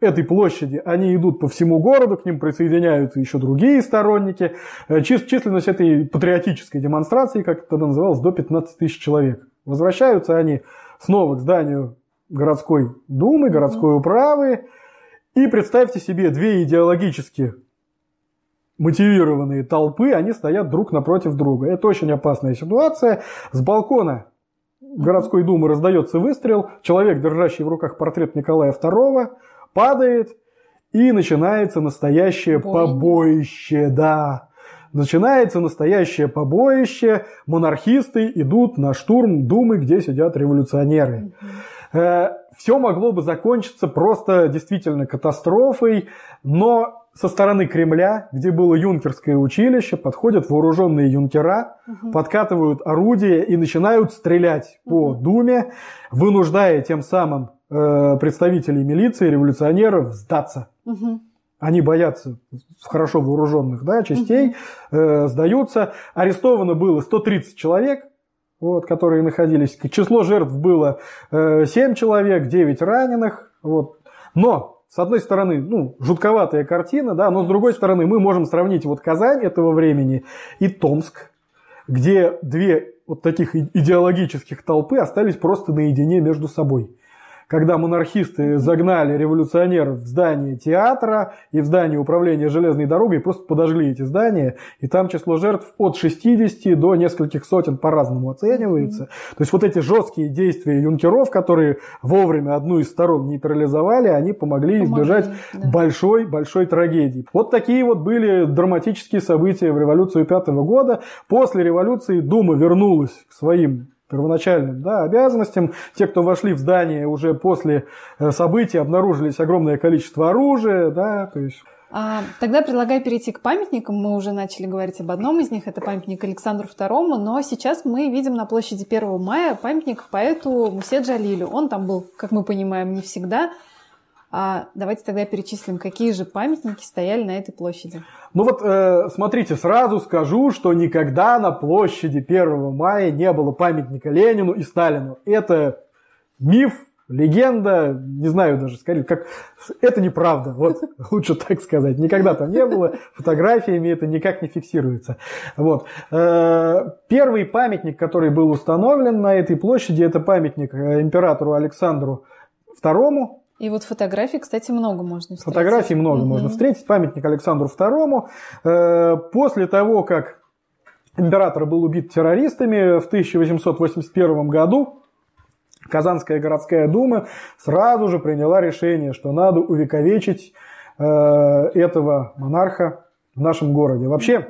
этой площади, они идут по всему городу, к ним присоединяются еще другие сторонники. Э, численность этой патриотической демонстрации, как это называлось, до 15 тысяч человек. Возвращаются они снова к зданию городской думы, городской управы. И представьте себе две идеологически мотивированные толпы, они стоят друг напротив друга. Это очень опасная ситуация. С балкона городской думы раздается выстрел, человек, держащий в руках портрет Николая II, падает, и начинается настоящее Бойня. побоище, да. Начинается настоящее побоище, монархисты идут на штурм Думы, где сидят революционеры. Э, Все могло бы закончиться просто действительно катастрофой, но со стороны Кремля, где было юнкерское училище, подходят вооруженные юнкера, угу. подкатывают орудия и начинают стрелять угу. по Думе, вынуждая тем самым э, представителей милиции, революционеров сдаться. Угу. Они боятся хорошо вооруженных да, частей, угу. э, сдаются. Арестовано было 130 человек, вот, которые находились. Число жертв было э, 7 человек, 9 раненых. Вот. Но с одной стороны, ну, жутковатая картина, да, но с другой стороны, мы можем сравнить вот Казань этого времени и Томск, где две вот таких идеологических толпы остались просто наедине между собой когда монархисты загнали революционеров в здание театра и в здание управления железной дорогой, просто подожгли эти здания, и там число жертв от 60 до нескольких сотен по-разному оценивается. То есть вот эти жесткие действия юнкеров, которые вовремя одну из сторон нейтрализовали, они помогли избежать большой-большой да. трагедии. Вот такие вот были драматические события в революцию пятого года. После революции Дума вернулась к своим первоначальным да, обязанностям. Те, кто вошли в здание уже после э, событий, обнаружились огромное количество оружия. Да, то есть... А, тогда предлагаю перейти к памятникам. Мы уже начали говорить об одном из них. Это памятник Александру II. Но сейчас мы видим на площади 1 мая памятник поэту Мусе Джалилю. Он там был, как мы понимаем, не всегда. А давайте тогда перечислим, какие же памятники стояли на этой площади. Ну вот, э, смотрите, сразу скажу, что никогда на площади 1 мая не было памятника Ленину и Сталину. Это миф, легенда, не знаю даже, скорее, как это неправда, вот [LAUGHS] лучше так сказать. Никогда там не было, фотографиями это никак не фиксируется. Вот. Э, первый памятник, который был установлен на этой площади, это памятник э, императору Александру II, и вот фотографий, кстати, много можно встретить. Фотографий много угу. можно встретить. Памятник Александру II. Э, после того, как император был убит террористами в 1881 году, Казанская городская дума сразу же приняла решение, что надо увековечить э, этого монарха в нашем городе. Вообще,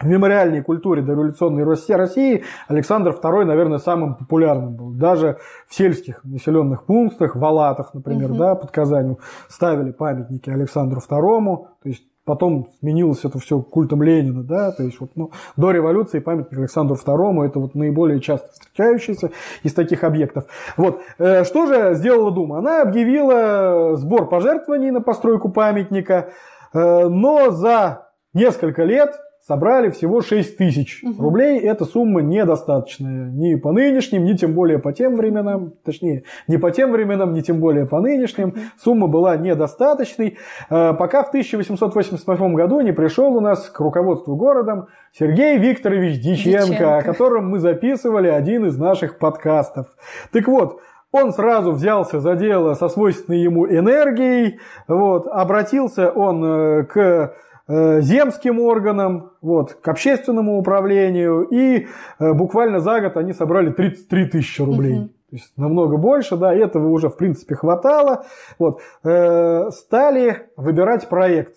в мемориальной культуре дореволюционной России Александр II, наверное, самым популярным был. Даже в сельских населенных пунктах, в Алатах, например, угу. да, под Казанью, ставили памятники Александру II. То есть потом сменилось это все культом Ленина, да, то есть вот, ну, до революции памятник Александру II это вот наиболее часто встречающийся из таких объектов. Вот, э, что же сделала Дума? Она объявила сбор пожертвований на постройку памятника, э, но за несколько лет собрали всего 6 тысяч угу. рублей. Эта сумма недостаточная ни по нынешним, ни тем более по тем временам. Точнее, не по тем временам, ни тем более по нынешним. Сумма была недостаточной. Э, пока в 1888 году не пришел у нас к руководству городом Сергей Викторович Диченко, Диченко, о котором мы записывали один из наших подкастов. Так вот, он сразу взялся за дело со свойственной ему энергией. Вот, обратился он э, к земским органам, вот, к общественному управлению, и э, буквально за год они собрали 33 тысячи рублей. Угу. То есть намного больше, да, этого уже в принципе хватало. Вот, э, стали выбирать проект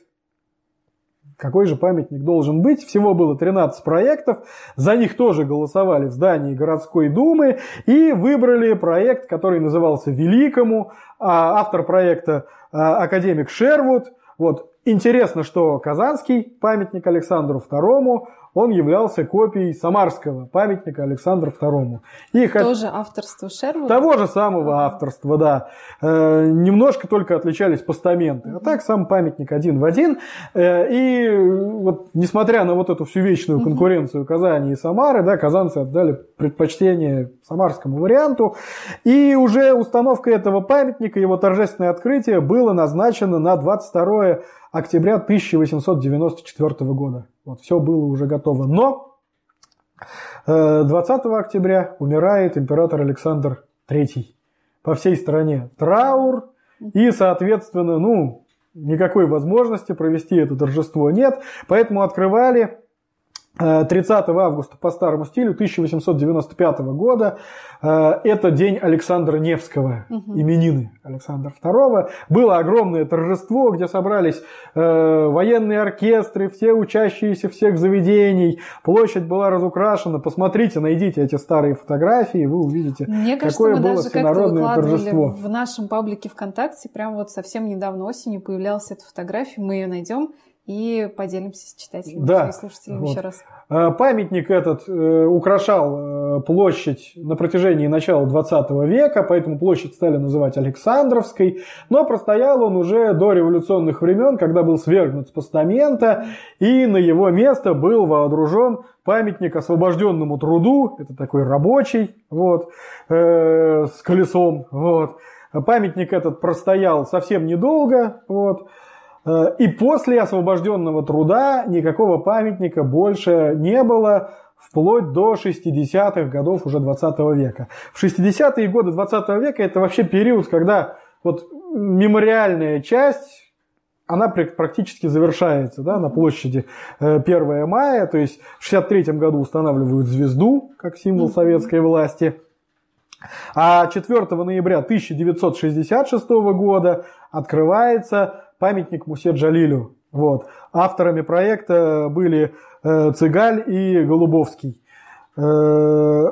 какой же памятник должен быть. Всего было 13 проектов, за них тоже голосовали в здании городской думы и выбрали проект, который назывался «Великому», а автор проекта академик Шервуд. Вот. Интересно, что Казанский памятник Александру II он являлся копией самарского памятника Александру II. И Тоже хот... авторство Шервуда? Того же самого авторства, да. Э, немножко только отличались постаменты. А так сам памятник один в один. Э, и вот несмотря на вот эту всю вечную конкуренцию Казани и Самары, да, казанцы отдали предпочтение самарскому варианту. И уже установка этого памятника, его торжественное открытие было назначено на 22 октября 1894 года. Вот, все было уже готово. Но 20 э, октября умирает император Александр III. По всей стране траур, и, соответственно, ну, никакой возможности провести это торжество нет. Поэтому открывали 30 э, августа по старому стилю 1895 года. Э, это день Александра Невского, угу. именины Александра II. Было огромное торжество, где собрались э, военные оркестры, все учащиеся всех заведений. Площадь была разукрашена. Посмотрите, найдите эти старые фотографии, вы увидите, Мне кажется, какое мы было даже всенародное торжество. В нашем паблике ВКонтакте прям вот совсем недавно осенью появлялась эта фотография, мы ее найдем и поделимся с читателями да, и слушателями вот. еще раз. Э, памятник этот э, украшал э, площадь на протяжении начала 20 века, поэтому площадь стали называть Александровской, но простоял он уже до революционных времен, когда был свергнут с постамента, и на его место был вооружен памятник освобожденному труду, это такой рабочий, вот, э, с колесом, вот. Памятник этот простоял совсем недолго, вот, и после освобожденного труда никакого памятника больше не было вплоть до 60-х годов уже 20 века. В 60-е годы 20 века это вообще период, когда вот мемориальная часть она практически завершается да, на площади 1 э, мая, то есть в 63 году устанавливают звезду как символ советской власти. А 4 ноября 1966 года открывается памятник Мусе Джалилю. Вот. Авторами проекта были э, Цыгаль и Голубовский. Э,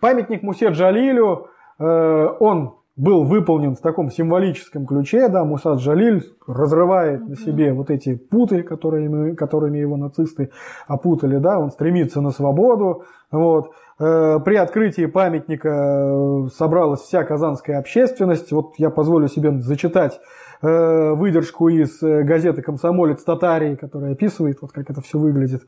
памятник Мусе Джалилю, э, он был выполнен в таком символическом ключе, да, Муса Джалиль разрывает на себе вот эти путы, которыми, которыми его нацисты опутали, да, он стремится на свободу, вот. При открытии памятника собралась вся казанская общественность, вот я позволю себе зачитать выдержку из э, газеты «Комсомолец Татарии», которая описывает, вот как это все выглядит.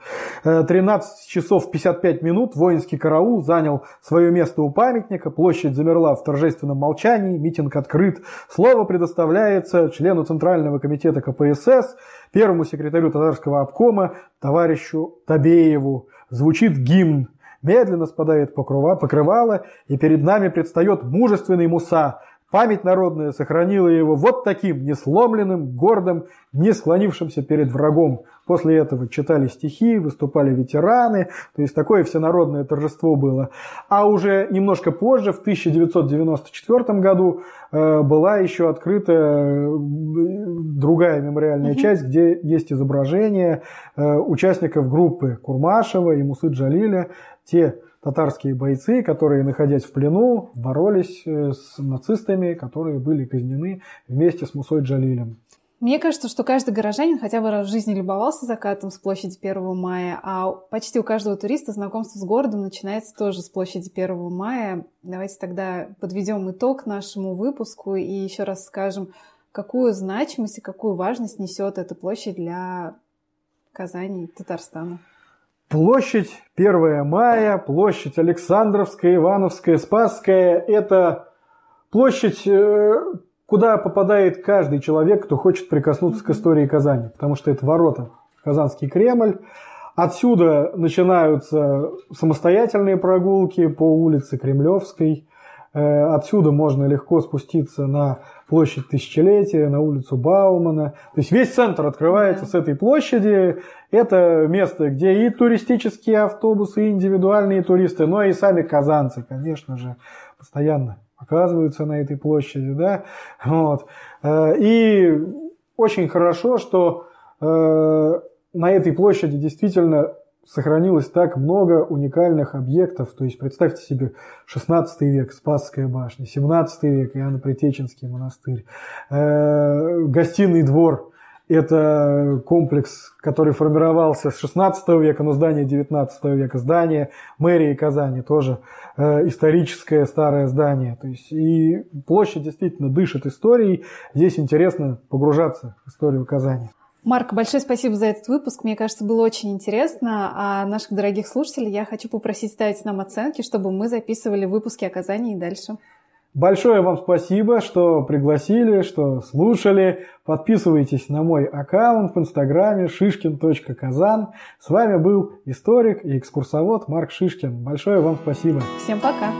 13 э, часов 55 минут воинский караул занял свое место у памятника, площадь замерла в торжественном молчании, митинг открыт. Слово предоставляется члену Центрального комитета КПСС, первому секретарю татарского обкома, товарищу Табееву. Звучит гимн. Медленно спадает покрова, покрывало, и перед нами предстает мужественный Муса – Память народная сохранила его вот таким, несломленным, гордым, не склонившимся перед врагом. После этого читали стихи, выступали ветераны, то есть такое всенародное торжество было. А уже немножко позже, в 1994 году, э, была еще открыта другая мемориальная часть, где есть изображение э, участников группы Курмашева и Мусы Джалиля, те татарские бойцы, которые, находясь в плену, боролись э, с нацистами, которые были казнены вместе с Мусой Джалилем. Мне кажется, что каждый горожанин хотя бы раз в жизни любовался закатом с площади 1 мая, а почти у каждого туриста знакомство с городом начинается тоже с площади 1 мая. Давайте тогда подведем итог нашему выпуску и еще раз скажем, какую значимость и какую важность несет эта площадь для Казани, Татарстана? Площадь 1 мая, площадь Александровская, Ивановская, Спасская – это площадь, э, куда попадает каждый человек, кто хочет прикоснуться к истории Казани, потому что это ворота Казанский Кремль. Отсюда начинаются самостоятельные прогулки по улице Кремлевской. Э, отсюда можно легко спуститься на площадь Тысячелетия, на улицу Баумана. То есть весь центр открывается с этой площади. Это место, где и туристические автобусы, и индивидуальные туристы, но и сами казанцы, конечно же, постоянно оказываются на этой площади. Да? Вот. Э, и очень хорошо, что э, на этой площади действительно сохранилось так много уникальных объектов. То есть представьте себе 16 век, Спасская башня, 17 век, Иоанно-Притеченский монастырь, э, гостиный двор – это комплекс, который формировался с 16 века, но здание 19 века, здание мэрии Казани тоже э, историческое старое здание. То есть и площадь действительно дышит историей. Здесь интересно погружаться в историю Казани. Марк, большое спасибо за этот выпуск. Мне кажется, было очень интересно. А наших дорогих слушателей я хочу попросить ставить нам оценки, чтобы мы записывали выпуски о Казани и дальше. Большое вам спасибо, что пригласили, что слушали. Подписывайтесь на мой аккаунт в инстаграме шишкин.казан. С вами был историк и экскурсовод Марк Шишкин. Большое вам спасибо. Всем пока.